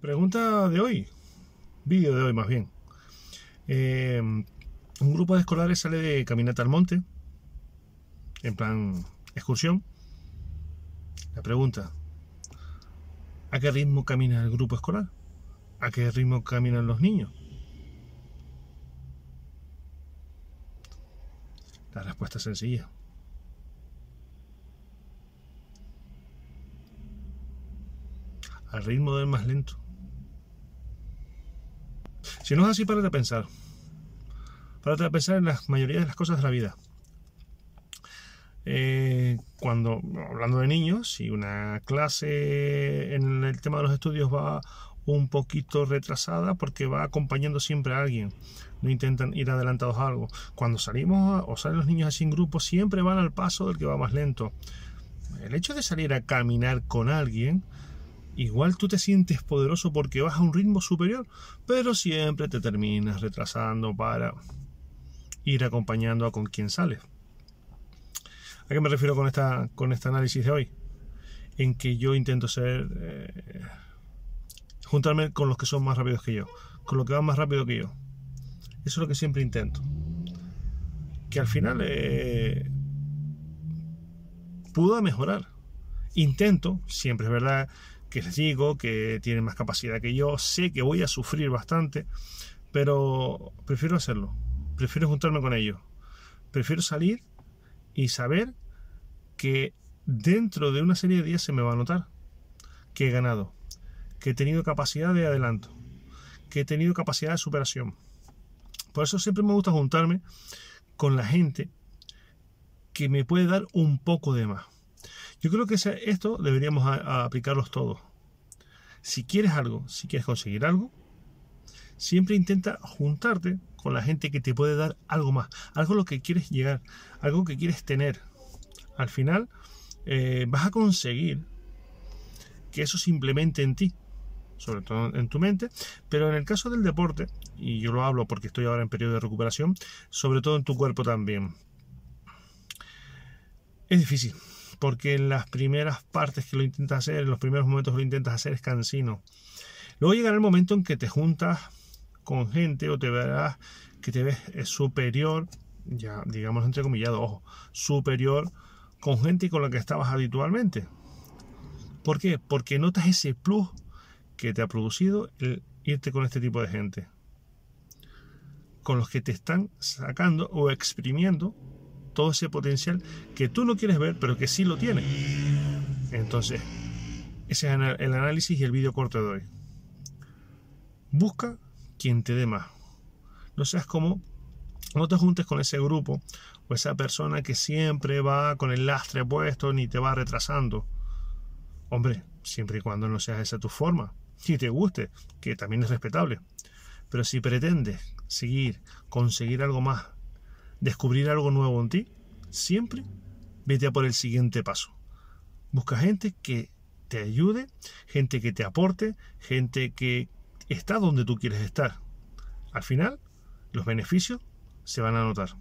Pregunta de hoy, vídeo de hoy más bien. Eh, un grupo de escolares sale de caminata al monte, en plan excursión. La pregunta, ¿a qué ritmo camina el grupo escolar? ¿A qué ritmo caminan los niños? La respuesta es sencilla. Al ritmo del más lento. Si no es así, párate a pensar. Párate a pensar en la mayoría de las cosas de la vida. Eh, cuando, hablando de niños, si una clase en el tema de los estudios va un poquito retrasada porque va acompañando siempre a alguien, no intentan ir adelantados a algo. Cuando salimos o salen los niños así en grupo, siempre van al paso del que va más lento. El hecho de salir a caminar con alguien, igual tú te sientes poderoso porque vas a un ritmo superior, pero siempre te terminas retrasando para ir acompañando a con quien sales. ¿A qué me refiero con, esta, con este análisis de hoy? En que yo intento ser... Eh, juntarme con los que son más rápidos que yo, con los que van más rápido que yo. Eso es lo que siempre intento. Que al final eh, pudo mejorar. Intento, siempre es verdad que les digo que tienen más capacidad que yo, sé que voy a sufrir bastante, pero prefiero hacerlo, prefiero juntarme con ellos, prefiero salir y saber que dentro de una serie de días se me va a notar que he ganado, que he tenido capacidad de adelanto, que he tenido capacidad de superación. Por eso siempre me gusta juntarme con la gente que me puede dar un poco de más. Yo creo que esto deberíamos aplicarlos todos. Si quieres algo, si quieres conseguir algo, siempre intenta juntarte con la gente que te puede dar algo más, algo a lo que quieres llegar, algo que quieres tener, al final eh, vas a conseguir que eso se implemente en ti, sobre todo en tu mente, pero en el caso del deporte, y yo lo hablo porque estoy ahora en periodo de recuperación, sobre todo en tu cuerpo también. Es difícil, porque en las primeras partes que lo intentas hacer, en los primeros momentos que lo intentas hacer es cansino. Luego llegará el momento en que te juntas con gente o te verás que te ves superior, ya digamos entrecomillado, ojo, superior con gente con la que estabas habitualmente. ¿Por qué? Porque notas ese plus que te ha producido el irte con este tipo de gente. Con los que te están sacando o exprimiendo todo ese potencial que tú no quieres ver, pero que sí lo tiene. Entonces, ese es el análisis y el vídeo corto de hoy. Busca quien te dé más. No seas como, no te juntes con ese grupo o esa persona que siempre va con el lastre puesto ni te va retrasando. Hombre, siempre y cuando no seas esa tu forma y te guste, que también es respetable. Pero si pretendes seguir, conseguir algo más, descubrir algo nuevo en ti, siempre vete a por el siguiente paso. Busca gente que te ayude, gente que te aporte, gente que está donde tú quieres estar. Al final, los beneficios se van a notar.